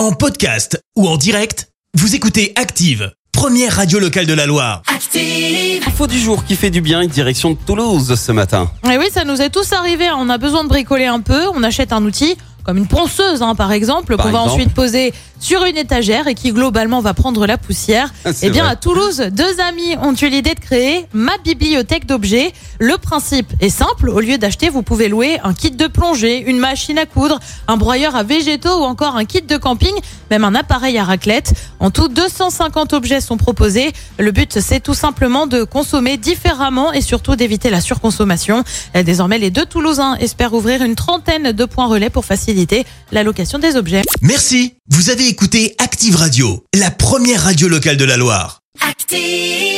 En podcast ou en direct, vous écoutez Active, première radio locale de la Loire. Active. Info du jour qui fait du bien, direction de Toulouse ce matin. Et oui, ça nous est tous arrivé. On a besoin de bricoler un peu. On achète un outil, comme une ponceuse, hein, par exemple, Par qu'on va exemple. ensuite poser sur une étagère et qui globalement va prendre la poussière. C'est Eh bien, vrai. à Toulouse, deux amis ont eu l'idée de créer ma bibliothèque d'objets. Le principe est simple. Au lieu d'acheter, vous pouvez louer un kit de plongée, une machine à coudre, un broyeur à végétaux ou encore un kit de camping, même un appareil à raclette. En tout, 250 objets sont proposés. Le but, c'est tout simplement de consommer différemment et surtout d'éviter la surconsommation. Désormais, les deux Toulousains espèrent ouvrir une trentaine de points relais pour faciliter la location des objets. Merci, vous avez écouté Active Radio, la première radio locale de la Loire. Active.